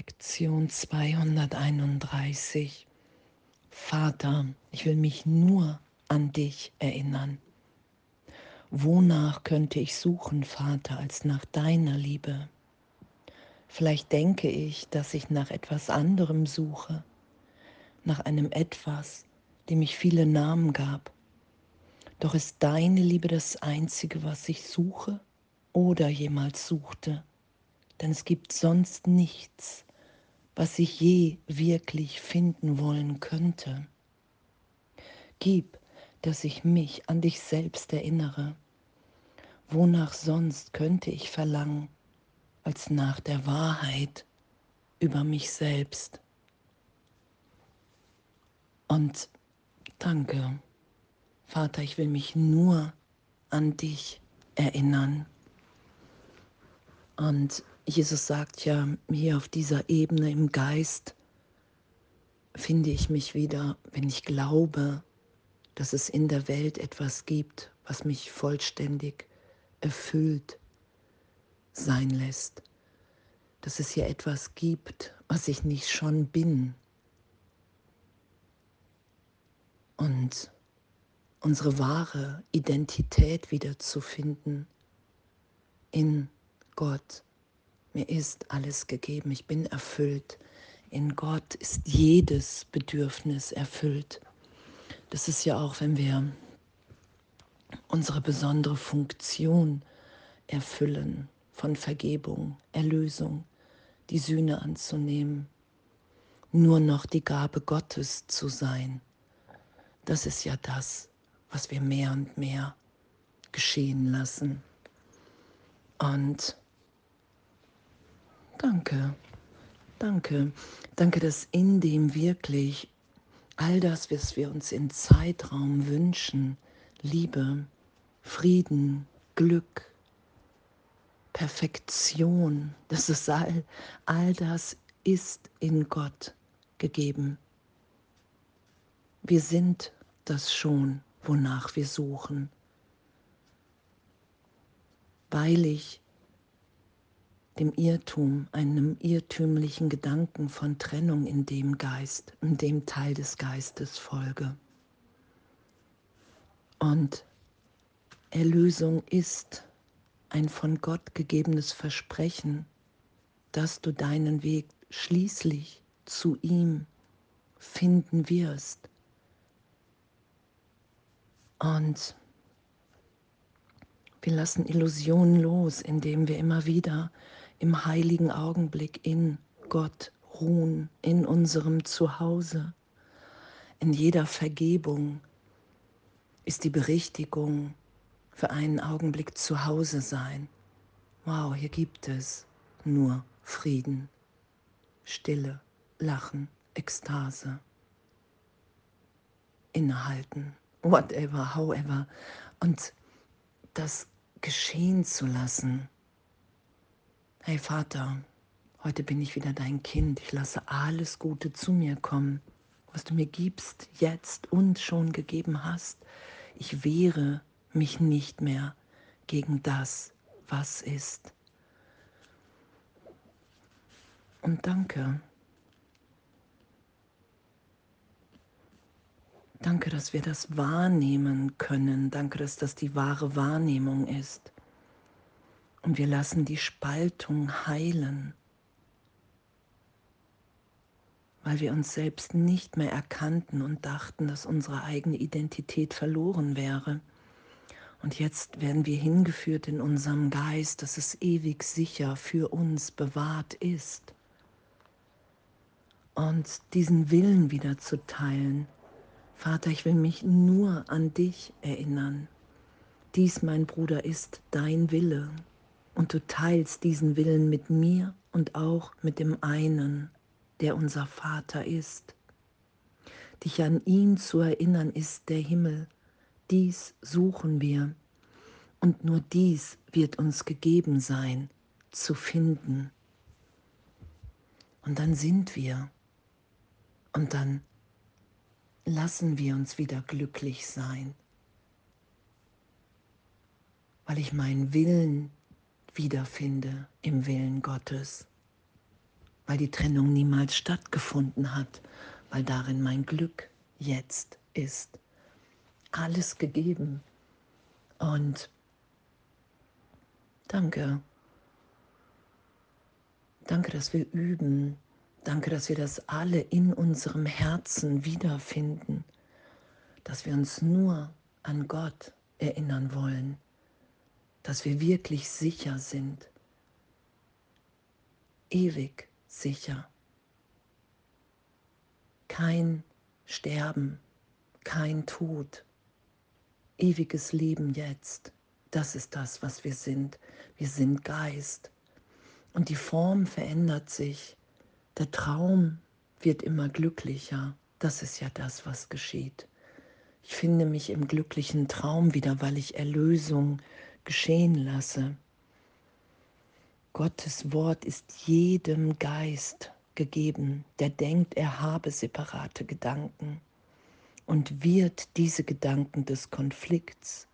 Lektion 231. Vater, ich will mich nur an dich erinnern. Wonach könnte ich suchen, Vater, als nach deiner Liebe? Vielleicht denke ich, dass ich nach etwas anderem suche, nach einem etwas, dem ich viele Namen gab. Doch ist deine Liebe das Einzige, was ich suche oder jemals suchte denn es gibt sonst nichts, was ich je wirklich finden wollen könnte. Gib, dass ich mich an dich selbst erinnere. Wonach sonst könnte ich verlangen, als nach der Wahrheit über mich selbst? Und danke, Vater, ich will mich nur an dich erinnern. Und Jesus sagt ja, hier auf dieser Ebene im Geist finde ich mich wieder, wenn ich glaube, dass es in der Welt etwas gibt, was mich vollständig erfüllt sein lässt. Dass es hier etwas gibt, was ich nicht schon bin. Und unsere wahre Identität wiederzufinden in Gott mir ist alles gegeben, ich bin erfüllt. In Gott ist jedes Bedürfnis erfüllt. Das ist ja auch, wenn wir unsere besondere Funktion erfüllen von Vergebung, Erlösung, die Sühne anzunehmen, nur noch die Gabe Gottes zu sein. Das ist ja das, was wir mehr und mehr geschehen lassen. Und Danke, danke, danke, dass in dem wirklich all das, was wir uns in Zeitraum wünschen, Liebe, Frieden, Glück, Perfektion, das ist all, all das ist in Gott gegeben. Wir sind das schon, wonach wir suchen, weil ich dem Irrtum, einem irrtümlichen Gedanken von Trennung in dem Geist, in dem Teil des Geistes folge. Und Erlösung ist ein von Gott gegebenes Versprechen, dass du deinen Weg schließlich zu ihm finden wirst. Und wir lassen Illusionen los, indem wir immer wieder im heiligen Augenblick in Gott ruhen, in unserem Zuhause. In jeder Vergebung ist die Berichtigung für einen Augenblick zu Hause sein. Wow, hier gibt es nur Frieden, Stille, Lachen, Ekstase, Innehalten, whatever, however. Und das geschehen zu lassen, Hey Vater, heute bin ich wieder dein Kind. Ich lasse alles Gute zu mir kommen, was du mir gibst, jetzt und schon gegeben hast. Ich wehre mich nicht mehr gegen das, was ist. Und danke. Danke, dass wir das wahrnehmen können. Danke, dass das die wahre Wahrnehmung ist. Und wir lassen die Spaltung heilen, weil wir uns selbst nicht mehr erkannten und dachten, dass unsere eigene Identität verloren wäre. Und jetzt werden wir hingeführt in unserem Geist, dass es ewig sicher für uns bewahrt ist. Und diesen Willen wieder zu teilen. Vater, ich will mich nur an dich erinnern. Dies, mein Bruder, ist dein Wille und du teilst diesen Willen mit mir und auch mit dem einen, der unser Vater ist. Dich an ihn zu erinnern ist der Himmel. Dies suchen wir. Und nur dies wird uns gegeben sein, zu finden. Und dann sind wir. Und dann lassen wir uns wieder glücklich sein, weil ich meinen Willen wiederfinde im Willen Gottes. weil die Trennung niemals stattgefunden hat, weil darin mein Glück jetzt ist. Alles gegeben. Und danke. Danke, dass wir üben. Danke, dass wir das alle in unserem Herzen wiederfinden. Dass wir uns nur an Gott erinnern wollen. Dass wir wirklich sicher sind. Ewig sicher. Kein Sterben, kein Tod, ewiges Leben jetzt. Das ist das, was wir sind. Wir sind Geist. Und die Form verändert sich. Der Traum wird immer glücklicher. Das ist ja das, was geschieht. Ich finde mich im glücklichen Traum wieder, weil ich Erlösung geschehen lasse. Gottes Wort ist jedem Geist gegeben, der denkt, er habe separate Gedanken und wird diese Gedanken des Konflikts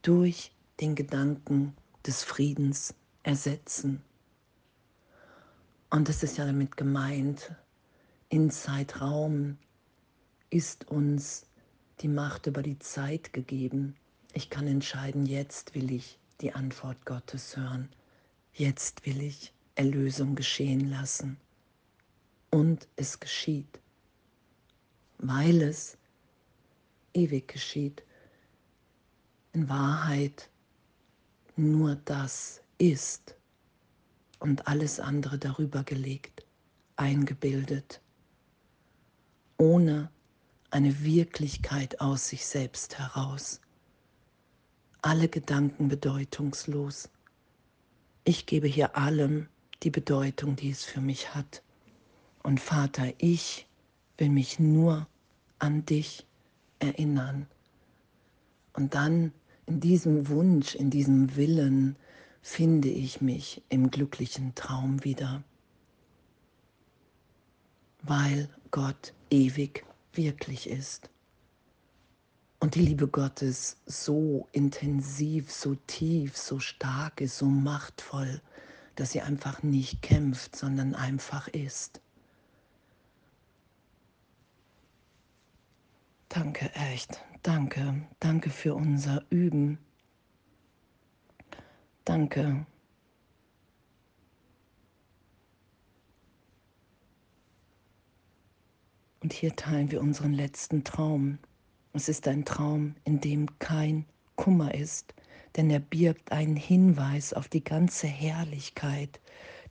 durch den Gedanken des Friedens ersetzen. Und das ist ja damit gemeint, in Zeitraum ist uns die Macht über die Zeit gegeben. Ich kann entscheiden, jetzt will ich die Antwort Gottes hören. Jetzt will ich Erlösung geschehen lassen. Und es geschieht, weil es ewig geschieht. In Wahrheit nur das ist und alles andere darüber gelegt, eingebildet, ohne eine Wirklichkeit aus sich selbst heraus. Alle Gedanken bedeutungslos. Ich gebe hier allem die Bedeutung, die es für mich hat. Und Vater, ich will mich nur an dich erinnern. Und dann in diesem Wunsch, in diesem Willen, finde ich mich im glücklichen Traum wieder, weil Gott ewig wirklich ist. Und die Liebe Gottes so intensiv, so tief, so stark ist, so machtvoll, dass sie einfach nicht kämpft, sondern einfach ist. Danke, echt. Danke. Danke für unser Üben. Danke. Und hier teilen wir unseren letzten Traum. Es ist ein Traum, in dem kein Kummer ist, denn er birgt einen Hinweis auf die ganze Herrlichkeit,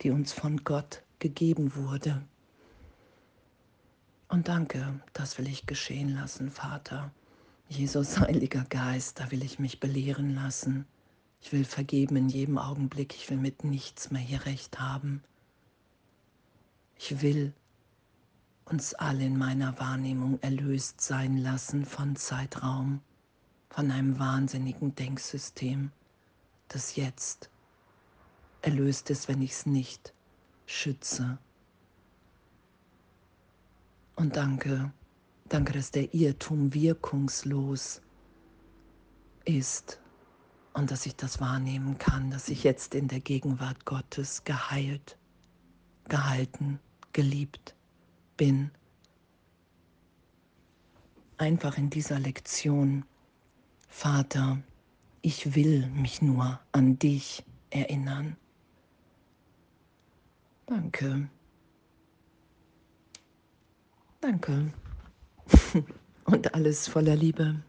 die uns von Gott gegeben wurde. Und danke, das will ich geschehen lassen, Vater. Jesus, Heiliger Geist, da will ich mich belehren lassen. Ich will vergeben in jedem Augenblick. Ich will mit nichts mehr hier recht haben. Ich will uns alle in meiner Wahrnehmung erlöst sein lassen von Zeitraum, von einem wahnsinnigen Denksystem, das jetzt erlöst ist, wenn ich es nicht schütze. Und danke, danke, dass der Irrtum wirkungslos ist und dass ich das wahrnehmen kann, dass ich jetzt in der Gegenwart Gottes geheilt, gehalten, geliebt bin. Einfach in dieser Lektion, Vater, ich will mich nur an dich erinnern. Danke. Danke. Und alles voller Liebe.